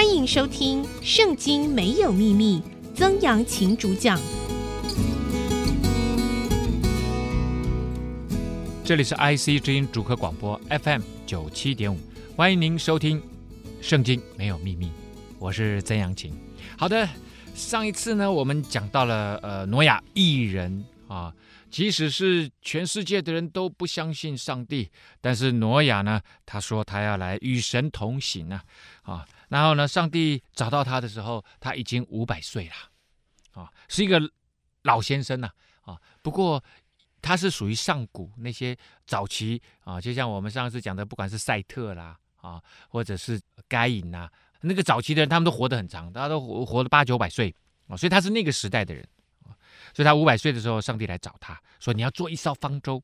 欢迎收听《圣经没有秘密》，曾阳晴主讲。这里是 IC 之音主客广播 FM 九七点五，欢迎您收听《圣经没有秘密》，我是曾阳晴。好的，上一次呢，我们讲到了呃，挪亚一人啊。即使是全世界的人都不相信上帝，但是挪亚呢，他说他要来与神同行啊，啊，然后呢，上帝找到他的时候，他已经五百岁了，啊，是一个老先生呐，啊，不过他是属于上古那些早期啊，就像我们上次讲的，不管是赛特啦，啊，或者是该隐呐，那个早期的人，他们都活得很长，大家都活活了八九百岁。啊，所以他是那个时代的人。所以他五百岁的时候，上帝来找他说：“你要做一艘方舟，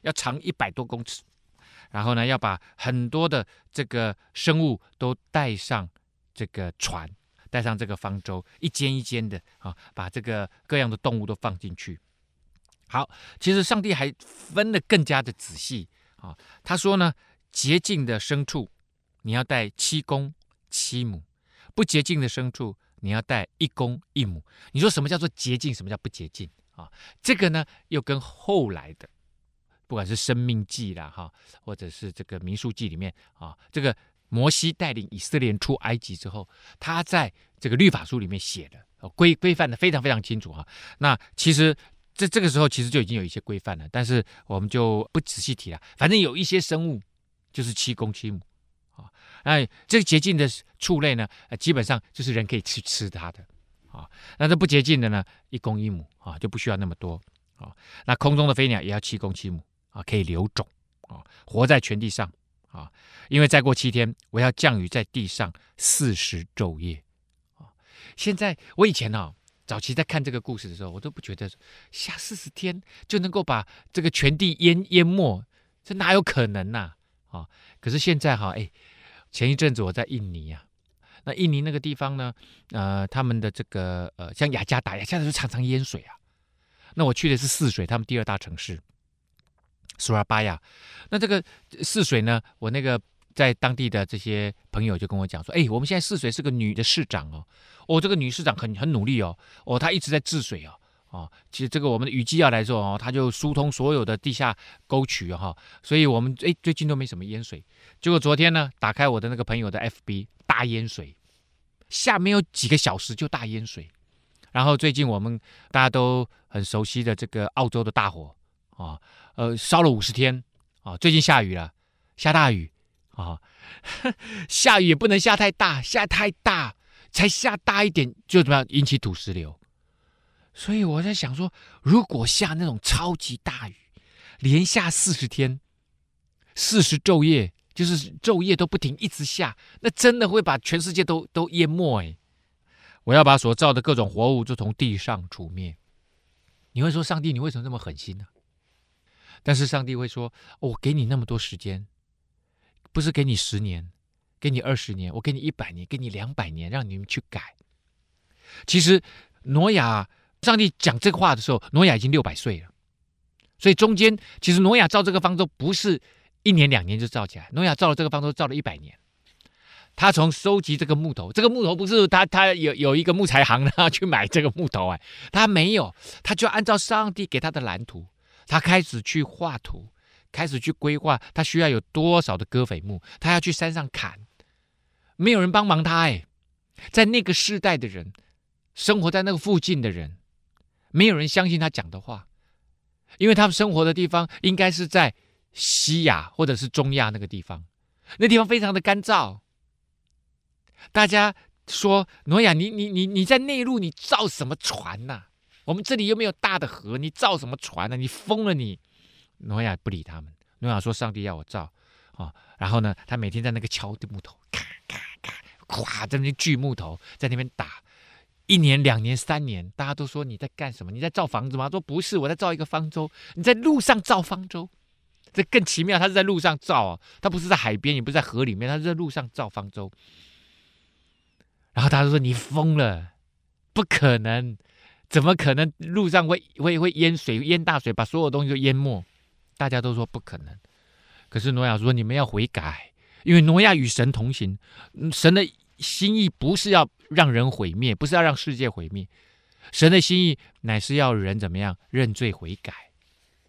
要长一百多公尺，然后呢，要把很多的这个生物都带上这个船，带上这个方舟，一间一间的啊，把这个各样的动物都放进去。好，其实上帝还分得更加的仔细啊。他说呢，洁净的牲畜你要带七公七母，不洁净的牲畜。”你要带一公一母，你说什么叫做洁净？什么叫不洁净啊？这个呢，又跟后来的，不管是生命记啦哈，或者是这个民数记里面啊，这个摩西带领以色列人出埃及之后，他在这个律法书里面写的规规范的非常非常清楚哈。那其实这这个时候其实就已经有一些规范了，但是我们就不仔细提了。反正有一些生物就是七公七母啊。那这个洁净的畜类呢，基本上就是人可以去吃它的，啊，那这不洁净的呢，一公一母啊，就不需要那么多啊。那空中的飞鸟也要七公七母啊，可以留种啊，活在全地上啊。因为再过七天，我要降雨在地上四十昼夜啊。现在我以前呢、啊，早期在看这个故事的时候，我都不觉得下四十天就能够把这个全地淹淹没，这哪有可能呐？啊，可是现在哈、啊，哎。前一阵子我在印尼啊，那印尼那个地方呢，呃，他们的这个呃，像雅加达，雅加达就常常淹水啊。那我去的是泗水，他们第二大城市，苏拉巴亚。那这个泗水呢，我那个在当地的这些朋友就跟我讲说，哎，我们现在泗水是个女的市长哦，哦，这个女市长很很努力哦，哦，她一直在治水哦。哦，其实这个我们的雨季要来说哦，它就疏通所有的地下沟渠哈、哦，所以我们哎最近都没什么淹水。结果昨天呢，打开我的那个朋友的 FB，大淹水，下没有几个小时就大淹水。然后最近我们大家都很熟悉的这个澳洲的大火啊，呃，烧了五十天啊，最近下雨了，下大雨啊，下雨也不能下太大，下太大才下大一点就怎么样引起土石流。所以我在想说，如果下那种超级大雨，连下四十天、四十昼夜，就是昼夜都不停一直下，那真的会把全世界都都淹没哎！我要把所造的各种活物就从地上除灭。你会说，上帝，你为什么这么狠心呢？但是上帝会说，我给你那么多时间，不是给你十年，给你二十年，我给你一百年，给你两百年，让你们去改。其实挪亚。上帝讲这个话的时候，挪亚已经六百岁了，所以中间其实挪亚造这个方舟不是一年两年就造起来，挪亚造了这个方舟造了一百年。他从收集这个木头，这个木头不是他他有有一个木材行让 他去买这个木头哎，他没有，他就按照上帝给他的蓝图，他开始去画图，开始去规划他需要有多少的割斐木，他要去山上砍，没有人帮忙他哎，在那个世代的人，生活在那个附近的人。没有人相信他讲的话，因为他们生活的地方应该是在西亚或者是中亚那个地方，那地方非常的干燥。大家说挪亚，你你你你在内陆，你造什么船呐、我们这里又没有大的河，你造什么船呢、你疯了你！挪亚不理他们。挪亚说：“上帝要我造啊、”然后呢，他每天在那个敲的木头，咔咔咔，咵在那边锯木头，在那边打。一年、两年、三年，大家都说你在干什么？你在造房子吗？说不是，我在造一个方舟。你在路上造方舟，这更奇妙。他是在路上造啊，他不是在海边，也不是在河里面，他是在路上造方舟。然后大家都说你疯了，不可能，怎么可能路上会会会淹水、淹大水，把所有东西都淹没？大家都说不可能。可是挪亚说你们要悔改，因为挪亚与神同行，神的心意不是要让人毁灭，不是要让世界毁灭。神的心意乃是要人怎么样认罪悔改。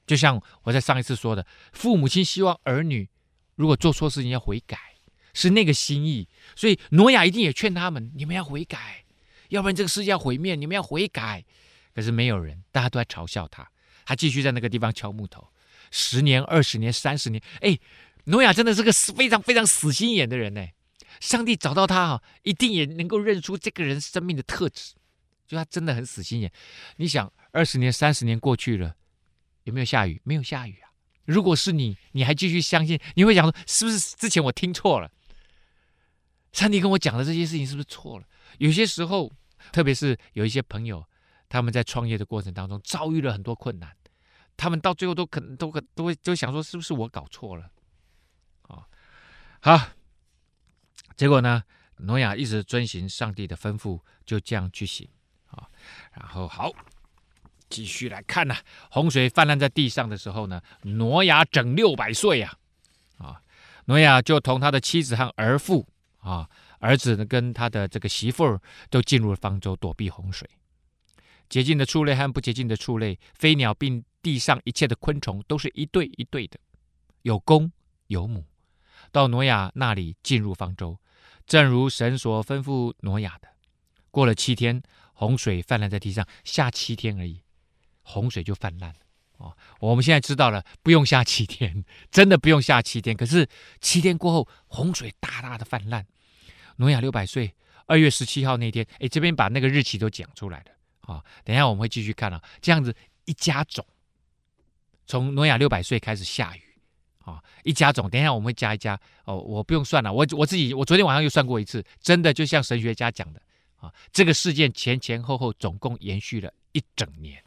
就像我在上一次说的，父母亲希望儿女如果做错事情要悔改，是那个心意。所以挪亚一定也劝他们：你们要悔改，要不然这个世界要毁灭。你们要悔改。可是没有人，大家都在嘲笑他。他继续在那个地方敲木头，十年、二十年、三十年。哎，挪亚真的是个非常非常死心眼的人呢。上帝找到他啊，一定也能够认出这个人生命的特质，就他真的很死心眼。你想，二十年、三十年过去了，有没有下雨？没有下雨啊。如果是你，你还继续相信，你会想说，是不是之前我听错了？上帝跟我讲的这些事情是不是错了？有些时候，特别是有一些朋友，他们在创业的过程当中遭遇了很多困难，他们到最后都可能都可都会都想说，是不是我搞错了？啊，好。结果呢，挪亚一直遵循上帝的吩咐，就这样去行啊。然后好，继续来看呐、洪水泛滥在地上的时候呢，挪亚整六百岁呀，啊，挪亚就同他的妻子和儿妇啊，儿子呢跟他的这个媳妇儿都进入了方舟，躲避洪水。洁净的畜类和不洁净的畜类，飞鸟并地上一切的昆虫，都是一对一对的，有公有母，到挪亚那里进入方舟。正如神所吩咐挪亚的，过了七天，洪水泛滥在地上，下七天而已，洪水就泛滥了。哦，我们现在知道了，不用下七天，真的不用下七天。可是七天过后，洪水大大的泛滥。挪亚六百岁，二月十七号那天，哎，这边把那个日期都讲出来了。啊、等一下我们会继续看啊，这样子一加总，从挪亚六百岁开始下雨。啊，一加总，等一下我们会加一加哦，我不用算了，我我自己我昨天晚上又算过一次，真的就像神学家讲的啊，这个事件前前后后总共延续了一整年，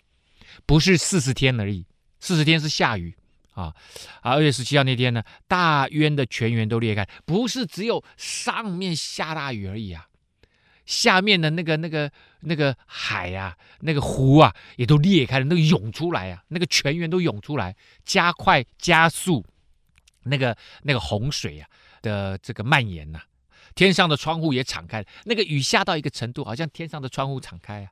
不是四十天而已，四十天是下雨啊，啊，二月十七号那天呢，大渊的泉源都裂开，不是只有上面下大雨而已啊，下面的那个那个那个海呀、啊，那个湖啊，也都裂开了，那涌出来啊，那个泉源都涌出来，加快加速。那个那个洪水啊的这个蔓延呐、天上的窗户也敞开，那个雨下到一个程度，好像天上的窗户敞开啊。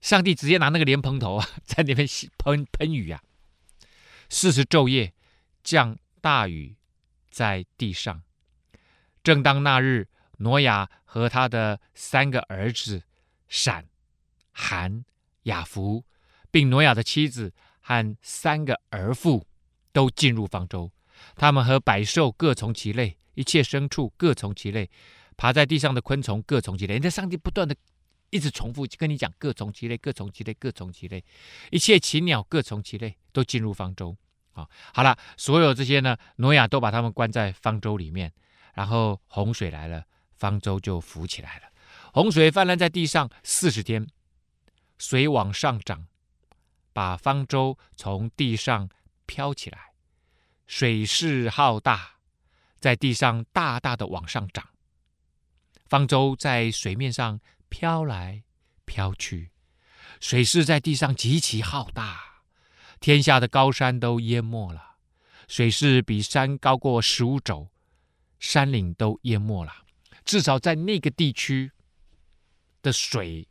上帝直接拿那个莲蓬头啊，在那边喷喷雨啊。四十昼夜降大雨在地上。正当那日，挪亚和他的三个儿子闪、含、雅弗，并挪亚的妻子和三个儿妇。都进入方舟，他们和百兽各从其类，一切牲畜各从其类，爬在地上的昆虫各从其类。你在上帝不断的一直重复跟你讲，各从其类，各从其类，各从其类，一切禽鸟各从其类，都进入方舟。啊，好了，所有这些呢，挪亚都把他们关在方舟里面，然后洪水来了，方舟就浮起来了。洪水泛滥在地上四十天，水往上涨，把方舟从地上。飘起来，水势浩大，在地上大大的往上涨。方舟在水面上飘来飘去，水势在地上极其浩大，天下的高山都淹没了。水势比山高过十五肘，山岭都淹没了。至少在那个地区的水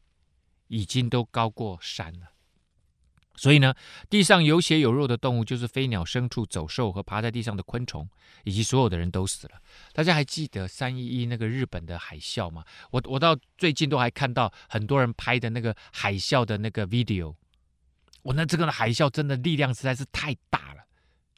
已经都高过山了。所以呢，地上有血有肉的动物，就是飞鸟、牲畜、走兽和爬在地上的昆虫，以及所有的人都死了。大家还记得三一一那个日本的海啸吗？我我到最近都还看到很多人拍的那个海啸的那个 video。我那这个海啸真的力量实在是太大了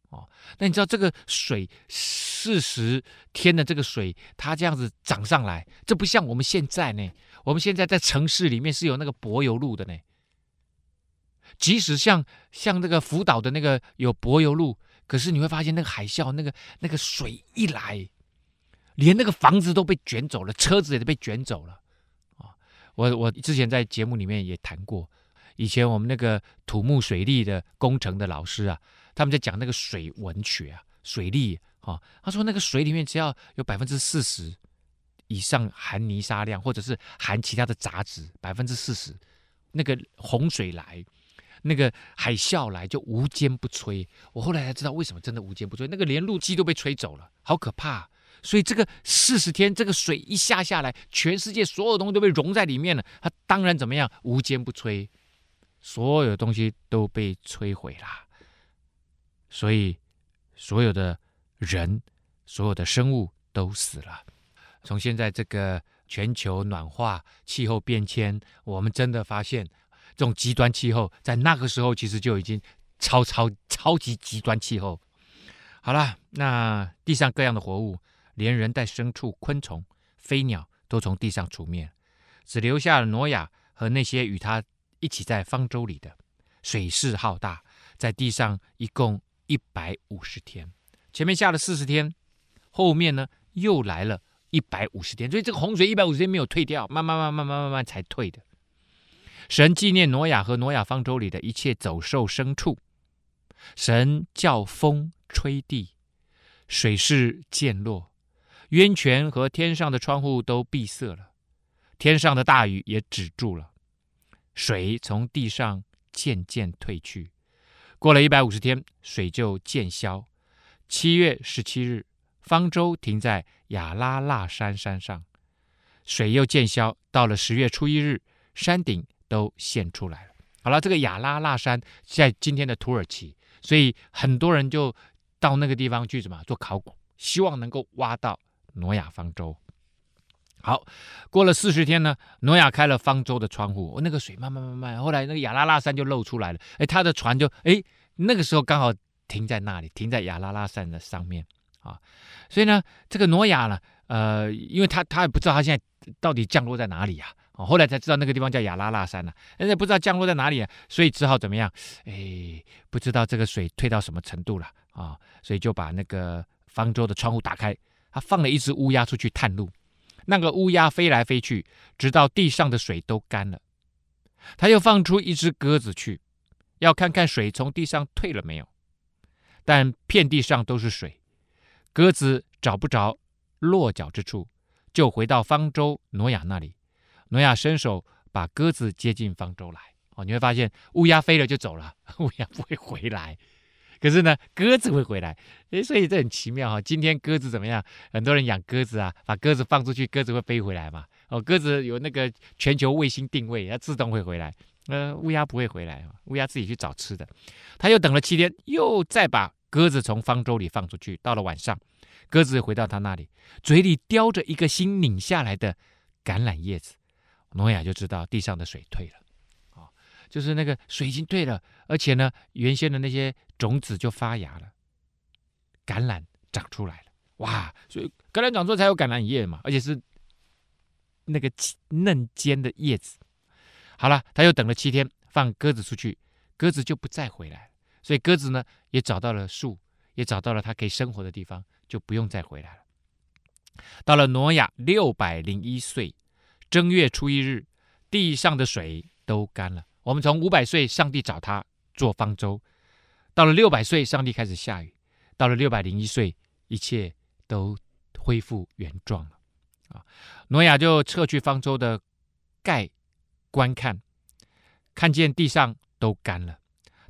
哦。那你知道这个水四十天的这个水，它这样子涨上来，这不像我们现在呢。我们现在在城市里面是有那个柏油路的呢。即使像像那个福岛的那个有柏油路，可是你会发现那个海啸，那个那个水一来，连那个房子都被卷走了，车子也被卷走了！我我之前在节目里面也谈过，以前我们那个土木水利的工程的老师啊，他们在讲那个水文学啊，水利啊，他说那个水里面只要有百分之四十以上含泥沙量，或者是含其他的杂质，百分之四十，那个洪水来。那个海啸来就无坚不摧，我后来才知道为什么真的无坚不摧。那个连路基都被吹走了，好可怕！所以这个四十天，这个水一下下来，全世界所有东西都被融在里面了。它当然怎么样，无坚不摧，所有东西都被摧毁了。所以所有的人，所有的生物都死了。从现在这个全球暖化、气候变迁，我们真的发现，这种极端气候在那个时候其实就已经超超超级极端气候。好了，那地上各样的活物，连人带牲畜、昆虫、飞鸟，都从地上除灭，只留下了挪亚和那些与他一起在方舟里的。水势浩大，在地上一共一百五十天。前面下了四十天，后面呢又来了一百五十天，所以这个洪水一百五十天没有退掉，慢慢慢慢慢慢慢才退的。神纪念挪亚和挪亚方舟里的一切走兽牲畜，神叫风吹地，水势渐落。渊泉和天上的窗户都闭塞了，天上的大雨也止住了，水从地上渐渐退去。过了一百五十天，水就渐消。七月十七日，方舟停在亚拉腊山山上，水又渐消。到了十月初一日，山顶都现出来了。好了，这个亚拉腊山在今天的土耳其，所以很多人就到那个地方去什么做考古，希望能够挖到。挪亚方舟，好，过了四十天呢，挪亚开了方舟的窗户，那个水慢慢慢慢，后来那个亚拉拉山就露出来了，哎，他的船就哎，那个时候刚好停在那里，停在亚拉拉山的上面啊，所以呢，这个挪亚呢，呃，因为他他也不知道他现在到底降落在哪里呀，啊，后来才知道那个地方叫亚拉拉山了，现在不知道降落在哪里啊，所以只好怎么样，哎，不知道这个水退到什么程度了啊，所以就把那个方舟的窗户打开。他放了一只乌鸦出去探路，那个乌鸦飞来飞去，直到地上的水都干了。他又放出一只鸽子去，要看看水从地上退了没有。但遍地上都是水，鸽子找不着落脚之处，就回到方舟挪亚那里。挪亚伸手把鸽子接进方舟来。哦，你会发现乌鸦飞了就走了，乌鸦不会回来。可是呢，鸽子会回来，诶，所以这很奇妙哈。今天鸽子怎么样？很多人养鸽子啊，把鸽子放出去，鸽子会飞回来嘛。哦，鸽子有那个全球卫星定位，它自动会回来。呃，乌鸦不会回来，乌鸦自己去找吃的。他又等了七天，又再把鸽子从方舟里放出去。到了晚上，鸽子回到他那里，嘴里叼着一个新拧下来的橄榄叶子。诺亚就知道地上的水退了。就是那个水已经退了，而且呢，原先的那些种子就发芽了，橄榄长出来了，哇！所以橄榄长出来才有橄榄叶嘛，而且是那个嫩尖的叶子。好了，他又等了七天，放鸽子出去，鸽子就不再回来了，所以鸽子呢也找到了树，也找到了它可以生活的地方，就不用再回来了。到了挪亚六百零一岁正月初一日，地上的水都干了。我们从五百岁，上帝找他做方舟；到了六百岁，上帝开始下雨；到了六百零一岁，一切都恢复原状了。啊，挪亚就撤去方舟的盖观看，看见地上都干了。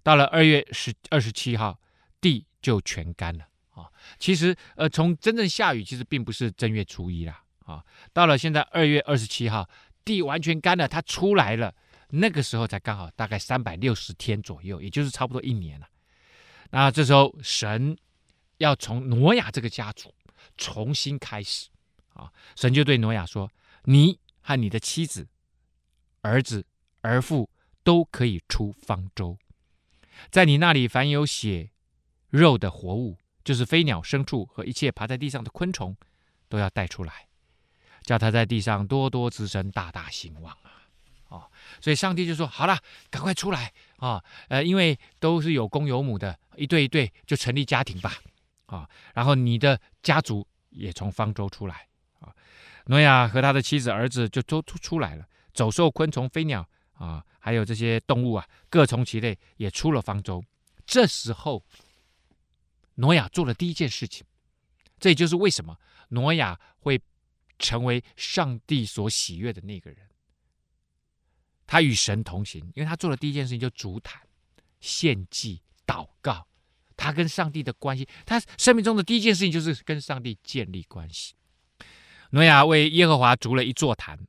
到了二月十二十七号，地就全干了。啊，其实呃，从真正下雨，其实并不是正月初一啦。啊，到了现在二月二十七号，地完全干了，它出来了。那个时候才刚好大概三百六十天左右，也就是差不多一年了。那这时候神要从挪亚这个家族重新开始啊，神就对挪亚说：“你和你的妻子、儿子、儿妇都可以出方舟，在你那里凡有血肉的活物，就是飞鸟、牲畜和一切爬在地上的昆虫，都要带出来，叫他在地上多多滋生，大大兴旺啊。”哦，所以上帝就说：“好了，赶快出来啊！呃，因为都是有公有母的，一对一对就成立家庭吧，啊，然后你的家族也从方舟出来啊。挪亚和他的妻子儿子就都出出来了，走兽、昆虫、飞鸟啊，还有这些动物啊，各从其类也出了方舟。这时候，挪亚做了第一件事情，这也就是为什么挪亚会成为上帝所喜悦的那个人。”他与神同行，因为他做的第一件事情就筑坛、献祭、祷告，他跟上帝的关系，他生命中的第一件事情就是跟上帝建立关系。挪亚为耶和华筑了一座坛，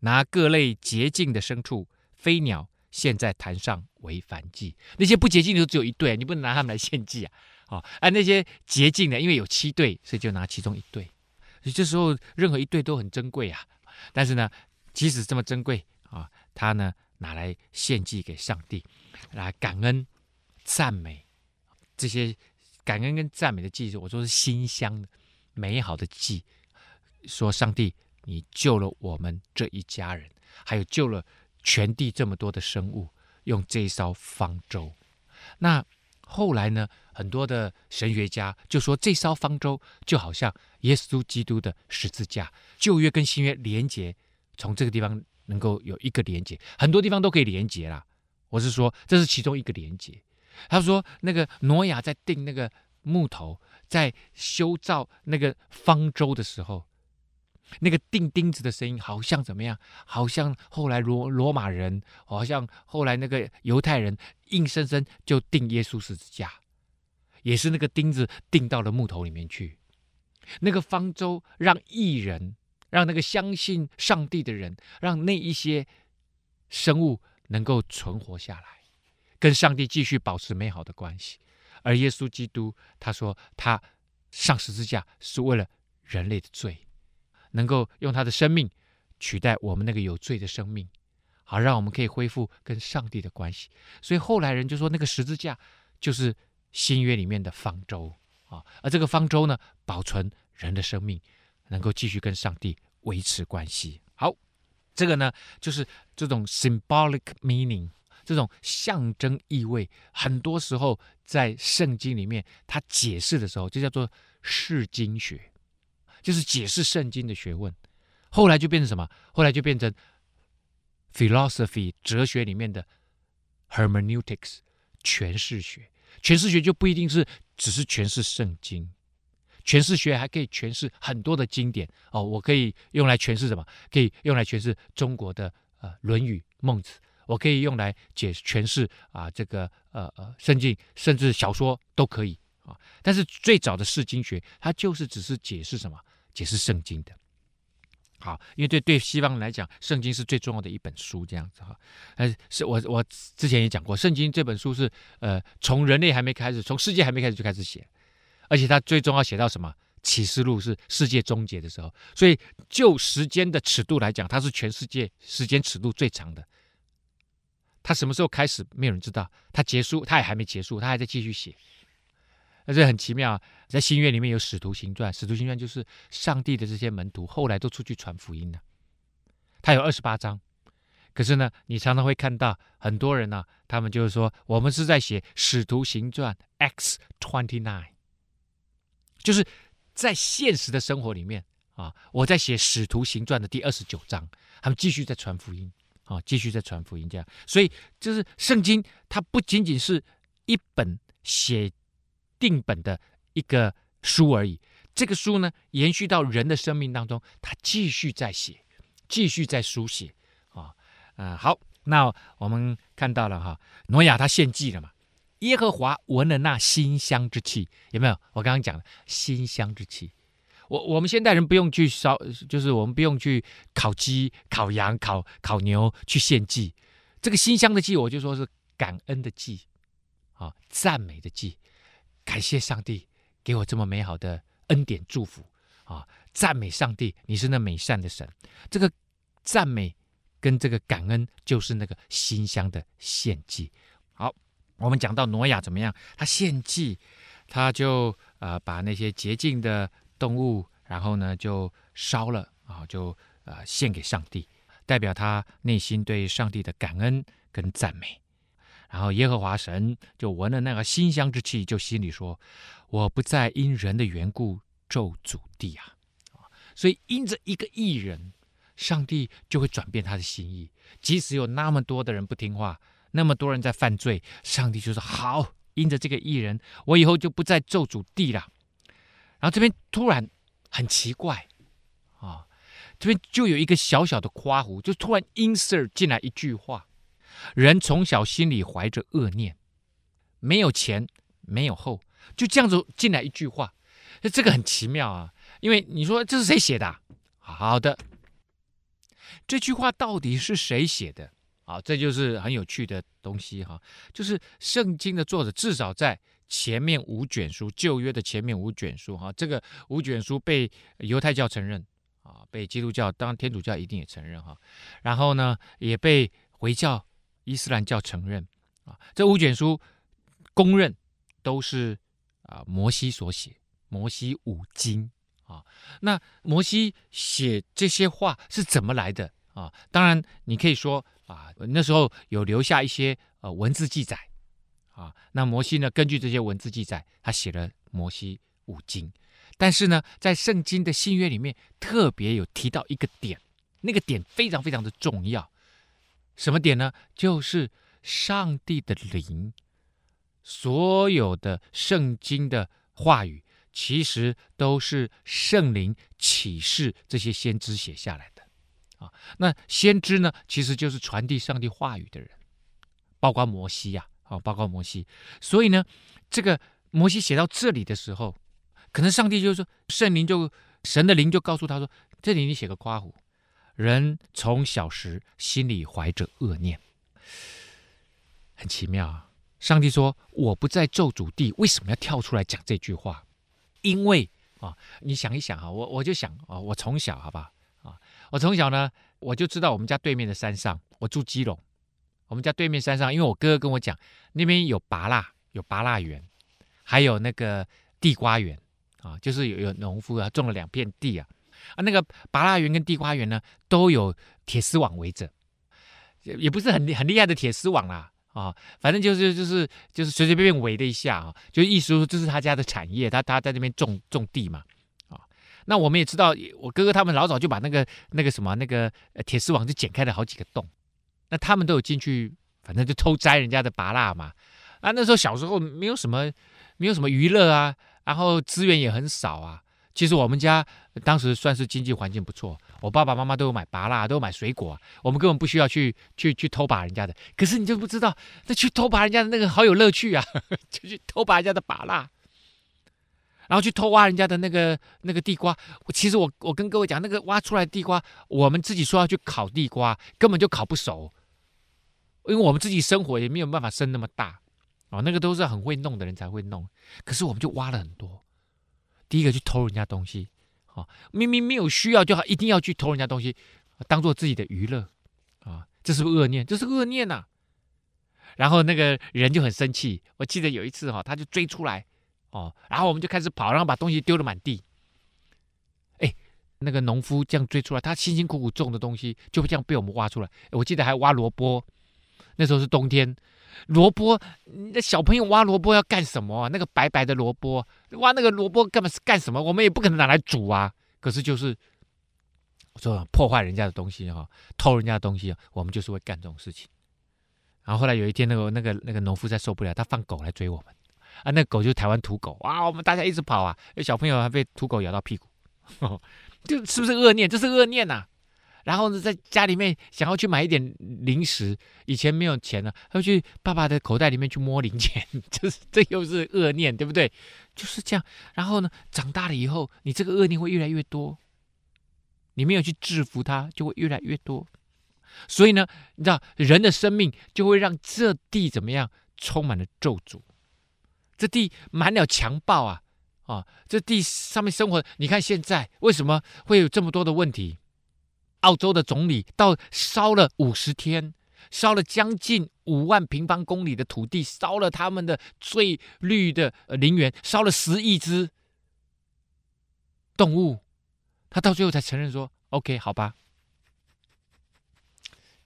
拿各类洁净的牲畜、飞鸟献在坛上为燔祭。那些不洁净的只有一对，你不能拿他们来献祭啊！哦，而那些洁净的，因为有七对，所以就拿其中一对。这时候任何一对都很珍贵啊。但是呢，即使这么珍贵啊，他呢拿来献祭给上帝，来感恩、赞美。这些感恩跟赞美的祭，我说是馨香的、美好的祭。说上帝，你救了我们这一家人，还有救了全地这么多的生物，用这一艘方舟。那后来呢，很多的神学家就说，这艘方舟就好像耶稣基督的十字架，旧约跟新约连接，从这个地方能够有一个连接，很多地方都可以连接啦。我是说，这是其中一个连接。他说：“那个挪亚在钉那个木头，在修造那个方舟的时候，那个钉钉子的声音，好像怎么样？好像后来罗罗马人，好像后来那个犹太人，硬生生就钉耶稣十字架，也是那个钉子钉到了木头里面去。那个方舟让艺人，让那个相信上帝的人，让那一些生物能够存活下来。”跟上帝继续保持美好的关系，而耶稣基督他说他上十字架是为了人类的罪，能够用他的生命取代我们那个有罪的生命，好让我们可以恢复跟上帝的关系。所以后来人就说那个十字架就是新约里面的方舟啊，而这个方舟呢，保存人的生命，能够继续跟上帝维持关系。好，这个呢就是这种 symbolic meaning。这种象征意味，很多时候在圣经里面，它解释的时候就叫做释经学，就是解释圣经的学问。后来就变成什么？后来就变成 philosophy 哲学里面的 hermeneutics 诠释学。诠释学就不一定是只是诠释圣经，诠释学还可以诠释很多的经典哦。我可以用来诠释什么？可以用来诠释中国的呃《论语》《孟子》。我可以用来解诠释啊，这个呃呃圣经，甚至小说都可以啊。但是最早的释经学，它就是只是解释什么？解释圣经的。好，因为对对西方人来讲，圣经是最重要的一本书，这样子哈。呃，是我我之前也讲过，圣经这本书是呃从人类还没开始，从世界还没开始就开始写，而且他最终要写到什么？启示录是世界终结的时候，所以就时间的尺度来讲，它是全世界时间尺度最长的。他什么时候开始？没有人知道。他结束，他也还没结束，他还在继续写。而且很奇妙。在新约里面有《使徒行传》，《使徒行传》就是上帝的这些门徒后来都出去传福音了。他有二十八章，可是呢，你常常会看到很多人呢、他们就是说，我们是在写《使徒行传》X twenty nine，就是在现实的生活里面啊，我在写《使徒行传》的第二十九章，他们继续在传福音。啊，继续在传福音，这样，所以就是圣经，它不仅仅是一本写定本的一个书而已。这个书呢，延续到人的生命当中，它继续在写，继续在书写。啊，嗯，好，那我们看到了哈，挪亚他献祭了嘛，耶和华闻了那馨香之气，有没有？我刚刚讲的馨香之气。我我们现代人不用去烧，就是我们不用去烤鸡、烤羊、烤烤牛去献祭。这个馨香的祭，我就说是感恩的祭，啊，赞美的祭，感谢上帝给我这么美好的恩典祝福，啊，赞美上帝，你是那美善的神。这个赞美跟这个感恩，就是那个馨香的献祭。我们讲到挪亚怎么样？他献祭，他就呃把那些洁净的。动物，然后呢就烧了啊，就呃献给上帝，代表他内心对上帝的感恩跟赞美。然后耶和华神就闻了那个馨香之气，就心里说：“我不再因人的缘故咒诅地啊。”所以因着一个义人，上帝就会转变他的心意。即使有那么多的人不听话，那么多人在犯罪，上帝就说：“好，因着这个义人，我以后就不再咒诅地了。”然后这边突然很奇怪啊，这边就有一个小小的夸弧，就突然 insert 进来一句话：人从小心里怀着恶念，没有前，没有后，就这样子进来一句话，这个很奇妙啊。因为你说这是谁写的？好的，这句话到底是谁写的？好，这就是很有趣的东西哈。就是圣经的作者至少在前面五卷书，旧约的前面五卷书哈，这个五卷书被犹太教承认啊，被基督教当天主教一定也承认哈。然后呢，也被回教、伊斯兰教承认啊。这五卷书公认都是啊摩西所写，摩西五经。啊，那摩西写这些话是怎么来的啊？当然，你可以说啊，那时候有留下一些呃文字记载啊。那摩西呢，根据这些文字记载，他写了摩西五经。但是呢，在圣经的新约里面，特别有提到一个点，那个点非常非常的重要。什么点呢？就是上帝的灵，所有的圣经的话语。其实都是圣灵启示这些先知写下来的啊。那先知呢，其实就是传递上帝话语的人，包括摩西呀，啊，包括摩西。所以呢，这个摩西写到这里的时候，可能上帝就说，圣灵就神的灵就告诉他说，这里你写个括弧，人从小时心里怀着恶念，很奇妙啊。上帝说，我不再咒诅地，为什么要跳出来讲这句话？因为啊，你想一想啊，我我就想啊，我从小好吧啊，我从小呢，我就知道我们家对面的山上，我住基隆，我们家对面山上，因为我哥哥跟我讲，那边有拔蜡，有拔蜡园，还有那个地瓜园啊，就是有有农夫啊种了两片地啊，啊那个拔蜡园跟地瓜园呢，都有铁丝网围着，也不是很很厉害的铁丝网啦。啊，反正就是就是就是随随便便围了一下啊，就意思说这是他家的产业，他他在那边种种地嘛，那我们也知道，我哥哥他们老早就把那个那个什么那个铁丝网就剪开了好几个洞，那他们都有进去，反正就偷摘人家的芭蜡嘛，啊，那时候小时候没有什么没有什么娱乐啊，然后资源也很少啊。其实我们家当时算是经济环境不错，我爸爸妈妈都有买芭蜡，都有买水果，我们根本不需要去去去偷拔人家的。可是你就不知道，那去偷拔人家的那个好有乐趣啊！就去偷拔人家的芭蜡，然后去偷挖人家的那个那个地瓜。其实我我跟各位讲，那个挖出来的地瓜，我们自己说要去烤地瓜，根本就烤不熟，因为我们自己生火也没有办法生那么大哦，那个都是很会弄的人才会弄。可是我们就挖了很多。第一个去偷人家东西，啊，明明没有需要，就好一定要去偷人家东西，当做自己的娱乐，啊，这是不是恶念？这是恶念呐、然后那个人就很生气，我记得有一次哈，他就追出来，哦，然后我们就开始跑，然后把东西丢了满地。哎，那个农夫这样追出来，他辛辛苦苦种的东西就会这样被我们挖出来。我记得还挖萝卜，那时候是冬天。萝卜，那小朋友挖萝卜要干什么？那个白白的萝卜，挖那个萝卜干嘛是干什么？我们也不可能拿来煮啊。可是就是我说破坏人家的东西哈，偷人家的东西，我们就是会干这种事情。然后后来有一天，那个那个那个农夫在受不了，他放狗来追我们啊。那狗就是台湾土狗哇，我们大家一直跑啊，小朋友还被土狗咬到屁股，就是不是恶念？这是恶念呐、啊。然后呢，在家里面想要去买一点零食，以前没有钱了，要去爸爸的口袋里面去摸零钱，就是这又是恶念，对不对？就是这样。然后呢，长大了以后，你这个恶念会越来越多，你没有去制服它，就会越来越多。所以呢，你知道，人的生命就会让这地怎么样，充满了咒诅。这地满了强暴啊啊！这地上面生活，你看现在为什么会有这么多的问题？澳洲的总理到烧了五十天，烧了将近五万平方公里的土地，烧了他们的最绿的林园，烧了十亿只动物，他到最后才承认说：“OK，好吧，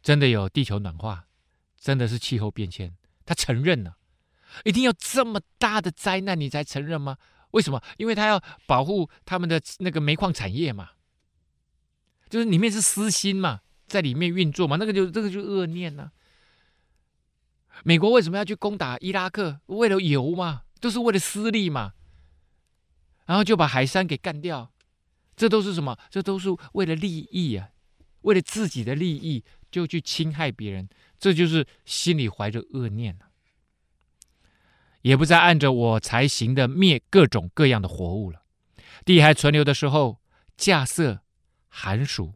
真的有地球暖化，真的是气候变迁。”他承认了，一定要这么大的灾难你才承认吗？为什么？因为他要保护他们的那个煤矿产业嘛。就是里面是私心嘛，在里面运作嘛，那个就这个就恶念呐。美国为什么要去攻打伊拉克？为了油嘛，都是为了私利嘛。然后就把海山给干掉，这都是什么？这都是为了利益啊，为了自己的利益就去侵害别人，这就是心里怀着恶念啊。也不再按着我才行的灭各种各样的活物了。地还存留的时候，稼穑、寒暑、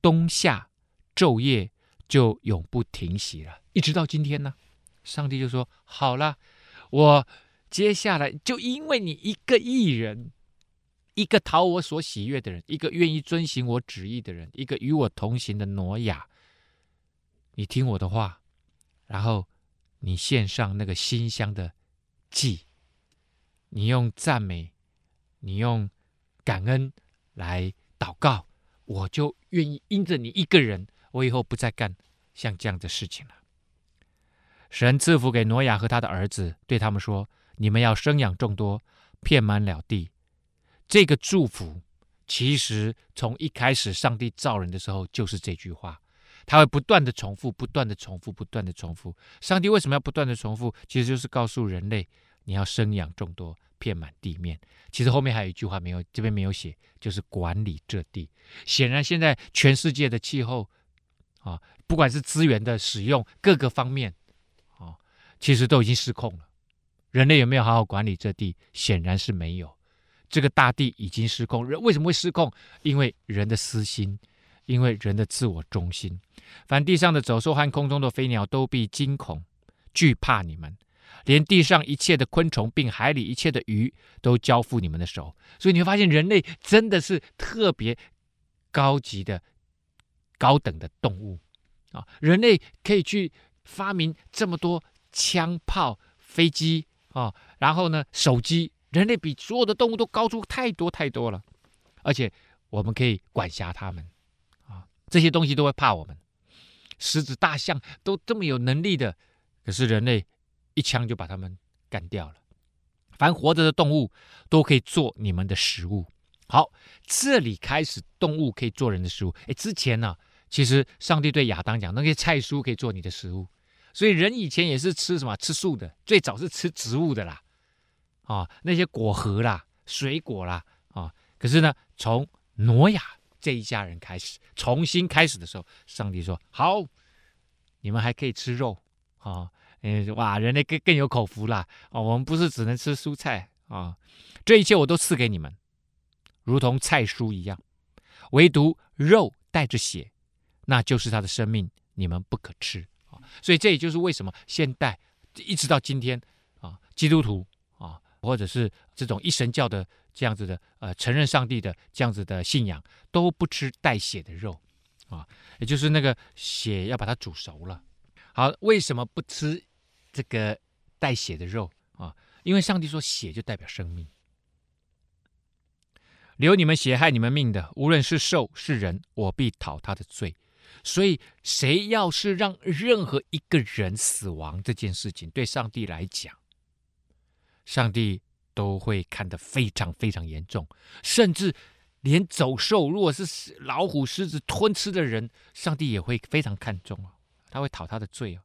冬夏、昼夜就永不停息了，一直到今天呢。上帝就说：“好了，我接下来就因为你一个艺人，一个讨我所喜悦的人，一个愿意遵行我旨意的人，一个与我同行的挪亚，你听我的话，然后你献上那个馨香的祭，你用赞美，你用。”感恩来祷告，我就愿意因着你一个人，我以后不再干像这样的事情了。神赐福给挪亚和他的儿子，对他们说：“你们要生养众多，遍满了地。”这个祝福其实从一开始上帝造人的时候就是这句话，他会不断的重复，不断的重复，不断的重复。上帝为什么要不断的重复？其实就是告诉人类，你要生养众多。遍满地面，其实后面还有一句话没有，这边没有写，就是管理这地。显然，现在全世界的气候啊，不管是资源的使用，各个方面啊，其实都已经失控了。人类有没有好好管理这地？显然是没有。这个大地已经失控，人为什么会失控？因为人的私心，因为人的自我中心。凡地上的走兽和空中的飞鸟都必惊恐惧怕你们。连地上一切的昆虫，并海里一切的鱼，都交付你们的手。所以你会发现，人类真的是特别高级的、高等的动物啊！人类可以去发明这么多枪炮、飞机啊，然后呢，手机。人类比所有的动物都高出太多太多了，而且我们可以管辖它们啊，这些东西都会怕我们。狮子、大象都这么有能力的，可是人类。一枪就把他们干掉了。凡活着的动物都可以做你们的食物。好，这里开始动物可以做人的食物。哎，之前呢、其实上帝对亚当讲，那些菜蔬可以做你的食物。所以人以前也是吃什么？吃素的，最早是吃植物的啦。啊，那些果核啦、水果啦，啊，可是呢，从挪亚这一家人开始，重新开始的时候，上帝说：“好，你们还可以吃肉啊。”嗯，哇，人类更更有口福啦！哦，我们不是只能吃蔬菜啊，这一切我都赐给你们，如同菜蔬一样，唯独肉带着血，那就是他的生命，你们不可吃啊。所以这也就是为什么现代一直到今天啊，基督徒啊，或者是这种一神教的这样子的呃，承认上帝的这样子的信仰，都不吃带血的肉啊，也就是那个血要把它煮熟了。好，为什么不吃这个带血的肉啊？因为上帝说，血就代表生命。流你们血害你们命的，无论是兽是人，我必讨他的罪。所以，谁要是让任何一个人死亡这件事情，对上帝来讲，上帝都会看得非常非常严重，甚至连走兽，如果是老虎、狮子吞吃的人，上帝也会非常看重哦。他会讨他的罪哦，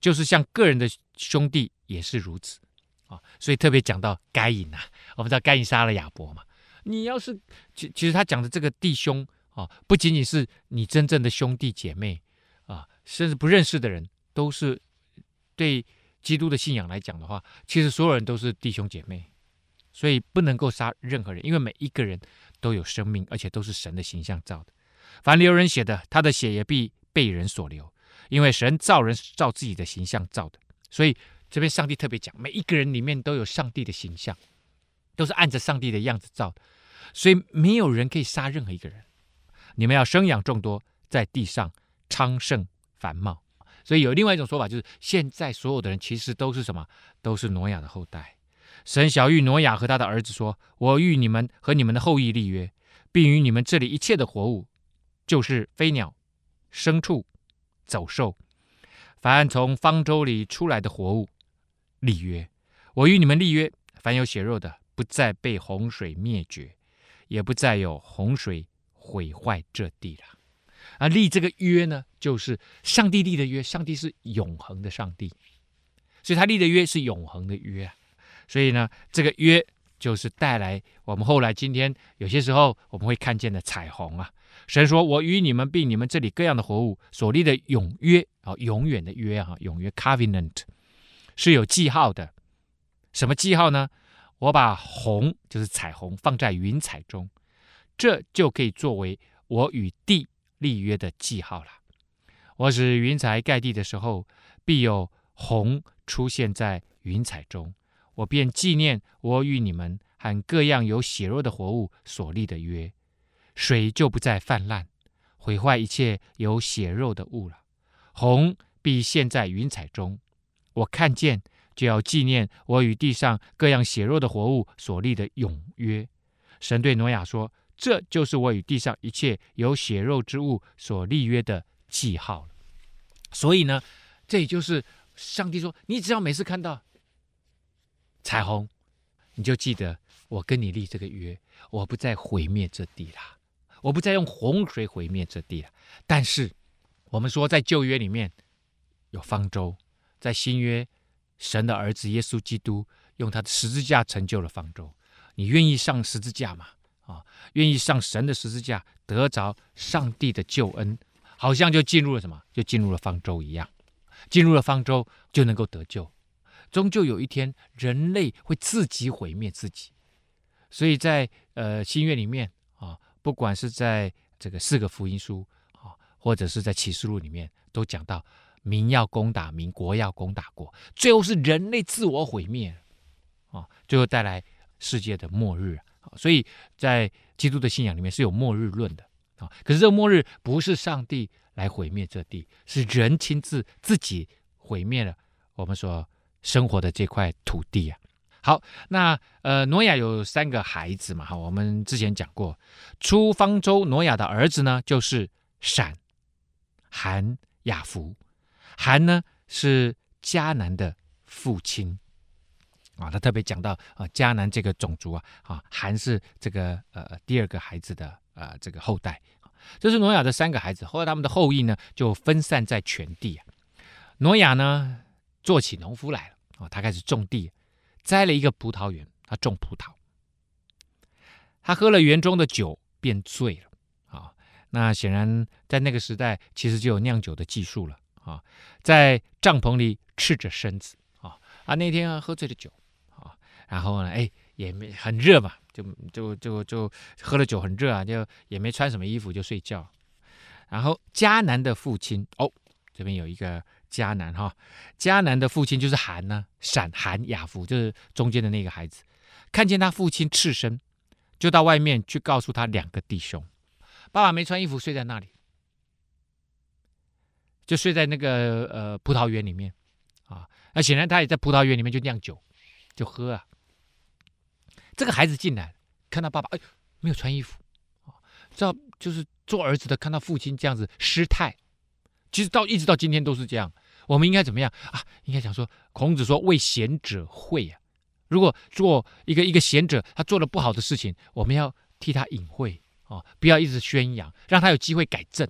就是像个人的兄弟也是如此啊，所以特别讲到该隐啊，我们知道该隐杀了亚伯嘛。你要是其其实他讲的这个弟兄啊，不仅仅是你真正的兄弟姐妹啊，甚至不认识的人，都是对基督的信仰来讲的话，其实所有人都是弟兄姐妹，所以不能够杀任何人，因为每一个人都有生命，而且都是神的形象造的。凡流人血的，他的血也必被人所流。因为神造人是照自己的形象造的，所以这边上帝特别讲，每一个人里面都有上帝的形象，都是按着上帝的样子造的，所以没有人可以杀任何一个人。你们要生养众多，在地上昌盛繁茂。所以有另外一种说法，就是现在所有的人其实都是什么？都是挪亚的后代。神晓諭挪亚和他的儿子说：“我与你们和你们的后裔立约，并与你们这里一切的活物，就是飞鸟、牲畜。”走兽，凡从方舟里出来的活物，立约。我与你们立约，凡有血肉的，不再被洪水灭绝，也不再有洪水毁坏这地了。啊，立这个约呢，就是上帝立的约。上帝是永恒的上帝，所以他立的约是永恒的约啊。所以呢，这个约就是带来我们后来今天有些时候我们会看见的彩虹啊。神说：“我与你们并你们这里各样的活物所立的永约啊，永远的约啊，永约 covenant 是有记号的，什么记号呢？我把红就是彩虹放在云彩中，这就可以作为我与地立约的记号了。我使云彩盖地的时候，必有红出现在云彩中，我便纪念我与你们和各样有血肉的活物所立的约，水就不再泛滥，毁坏一切有血肉的物了。红必现在云彩中，我看见。就要纪念我与地上各样血肉的活物所立的永约。神对挪亚说：“这就是我与地上一切有血肉之物所立约的记号。”所以呢，这也就是上帝说：“你只要每次看到彩虹，你就记得我跟你立这个约，我不再毁灭这地了，我不再用洪水毁灭这地了。”但是我们说，在旧约里面有方舟，在新约。神的儿子耶稣基督用他的十字架成就了方舟，你愿意上十字架吗？啊，愿意上神的十字架，得着上帝的救恩，好像就进入了什么？就进入了方舟一样，进入了方舟就能够得救。终究有一天，人类会自己毁灭自己。所以在呃新约里面，不管是在这个四个福音书啊，或者是在启示录里面，都讲到。民要攻打民，国要攻打国，最后是人类自我毁灭啊，最后带来世界的末日啊。所以在基督的信仰里面是有末日论的啊。可是这个末日不是上帝来毁灭这地，是人亲自自己毁灭了我们所生活的这块土地啊。好，那呃，挪亚有三个孩子嘛，哈，我们之前讲过，出方舟挪亚的儿子呢，就是闪、含、雅弗。含呢是迦南的父亲啊，他特别讲到啊，迦南这个种族啊，啊，含是这个呃第二个孩子的呃这个后代。这是挪亚的三个孩子，后来他们的后裔呢就分散在全地啊。挪亚呢做起农夫来了啊，他开始种地，栽了一个葡萄园，他种葡萄。他喝了园中的酒，便醉了啊。那显然在那个时代，其实就有酿酒的技术了。啊，在帐篷里赤着身子啊啊！那天啊喝醉了酒啊，然后呢，哎，也没很热嘛，就就就就喝了酒很热啊，就也没穿什么衣服就睡觉。然后迦南的父亲哦，这边有一个迦南哈，迦南的父亲就是韩呢，闪韩雅弗，就是中间的那个孩子，看见他父亲赤身，就到外面去告诉他两个弟兄，爸爸没穿衣服睡在那里。就睡在那个呃葡萄园里面，啊，那显然他也在葡萄园里面就酿酒，就喝啊。这个孩子进来，看到爸爸，哎，没有穿衣服，啊，知道就是做儿子的看到父亲这样子失态，其实到一直到今天都是这样。我们应该怎么样啊？应该讲说，孔子说为贤者讳啊。如果做一个一个贤者，他做了不好的事情，我们要替他隐晦啊，不要一直宣扬，让他有机会改正。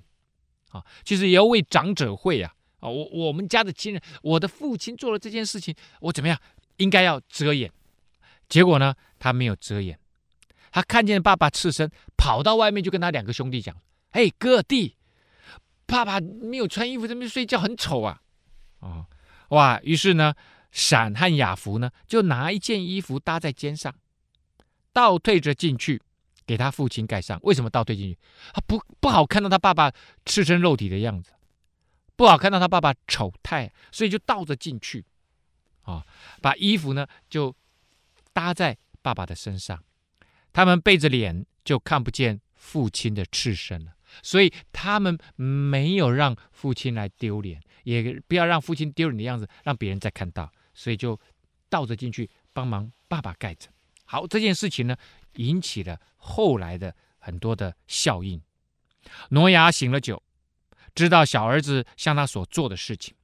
啊，其实也要为长者讳啊！啊，我我们家的亲人，我的父亲做了这件事情，我怎么样？应该要遮掩。结果呢，他没有遮掩，他看见爸爸赤身，跑到外面就跟他两个兄弟讲：“哎，哥弟，爸爸没有穿衣服在那边睡觉，很丑啊！”哦，哇！于是呢，闪和雅弗呢，就拿一件衣服搭在肩上，倒退着进去。给他父亲盖上，为什么倒退进去？他不不好看到他爸爸赤身肉体的样子，不好看到他爸爸丑态，所以就倒着进去，啊，把衣服呢就搭在爸爸的身上，他们背着脸就看不见父亲的赤身了，所以他们没有让父亲来丢脸，也不要让父亲丢脸的样子让别人再看到，所以就倒着进去帮忙爸爸盖着。好，这件事情呢，引起了后来的很多的效应。挪亚醒了酒，知道小儿子向他所做的事情。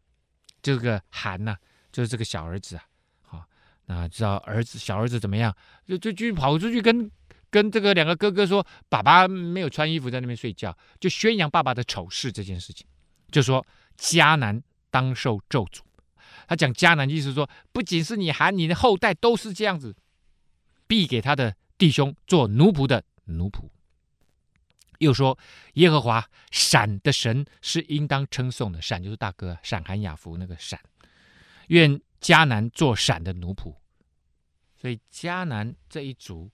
这个含呢，就是这个小儿子啊，好，那知道儿子小儿子怎么样，就就就跑出去跟跟这个两个哥哥说，爸爸没有穿衣服在那边睡觉，就宣扬爸爸的丑事这件事情，就说迦南当受咒诅。他讲迦南意思说，不仅是你含你的后代都是这样子，必给他的。弟兄做奴仆的奴仆，又说耶和华闪的神是应当称颂的，闪就是大哥，闪含雅弗那个闪，愿迦南做闪的奴仆，所以迦南这一族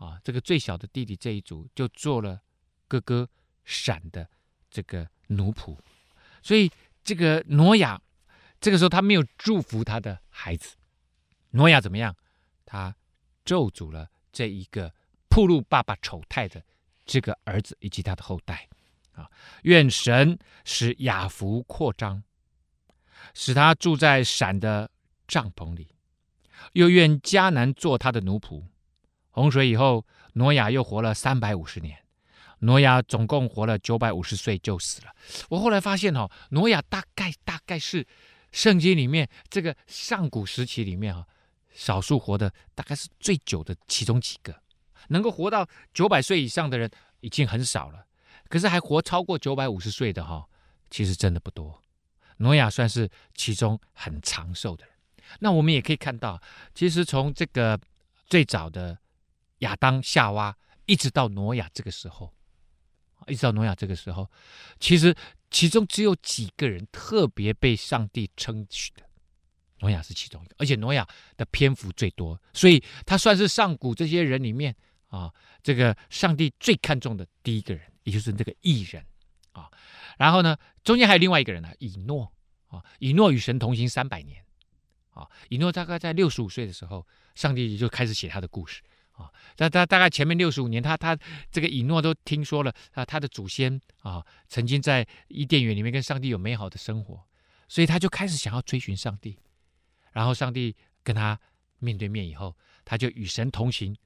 啊，这个最小的弟弟这一族就做了哥哥闪的这个奴仆。所以这个挪亚这个时候他没有祝福他的孩子，挪亚怎么样？他咒诅了这一个暴露爸爸丑态的这个儿子以及他的后代啊！愿神使亚弗扩张，使他住在闪的帐篷里；又愿迦南做他的奴仆。洪水以后，挪亚又活了三百五十年。挪亚总共活了九百五十岁就死了。我后来发现哦，挪亚大概大概是圣经里面这个上古时期里面哈。少数活的大概是最久的其中几个，能够活到九百岁以上的人已经很少了。可是还活超过九百五十岁的哈，其实真的不多。挪亚算是其中很长寿的人。那我们也可以看到，其实从这个最早的亚当夏娃，一直到挪亚这个时候，一直到挪亚这个时候，其实其中只有几个人特别被上帝称许的。挪亚是其中一个，而且挪亚的篇幅最多，所以他算是上古这些人里面啊，这个上帝最看重的第一个人，也就是这个异人啊。然后呢，中间还有另外一个人呢，以诺啊，以诺与神同行三百年啊。以诺大概在六十五岁的时候，上帝就开始写他的故事啊。在他大概前面六十五年，他他这个以诺都听说了啊，他的祖先啊曾经在伊甸园里面跟上帝有美好的生活，所以他就开始想要追寻上帝。然后上帝跟他面对面以后，他就与神同行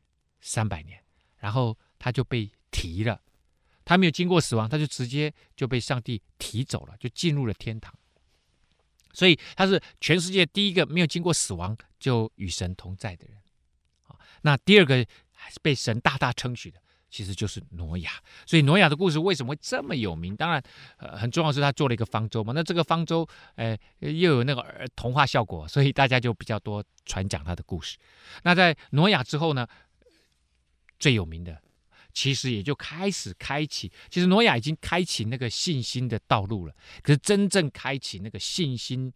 三百年，然后他就被提了，他没有经过死亡，他就直接就被上帝提走了，就进入了天堂。所以他是全世界第一个没有经过死亡就与神同在的人。那第二个还是被神大大称许的。其实就是挪亚，所以挪亚的故事为什么会这么有名？当然，呃，很重要是他做了一个方舟嘛。那这个方舟，呃，又有那个童话效果，所以大家就比较多传讲他的故事。那在挪亚之后呢，最有名的，其实也就开始开启。其实挪亚已经开启那个信心的道路了。可是真正开启那个信心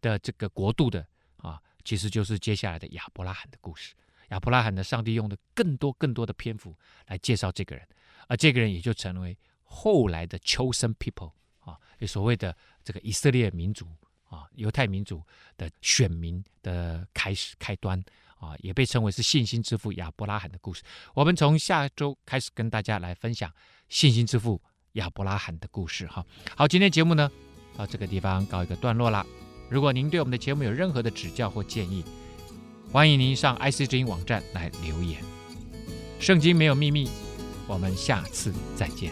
的这个国度的啊，其实就是接下来的亚伯拉罕的故事。亚伯拉罕的上帝用的更多更多的篇幅来介绍这个人，而这个人也就成为后来的 chosen people 啊，也所谓的这个以色列民族啊，犹太民族的选民的开始开端啊，也被称为是信心之父亚伯拉罕的故事。我们从下周开始跟大家来分享信心之父亚伯拉罕的故事哈。好，今天节目呢到这个地方告一个段落了。如果您对我们的节目有任何的指教或建议，欢迎您上 IC 之音网站来留言。圣经没有秘密，我们下次再见。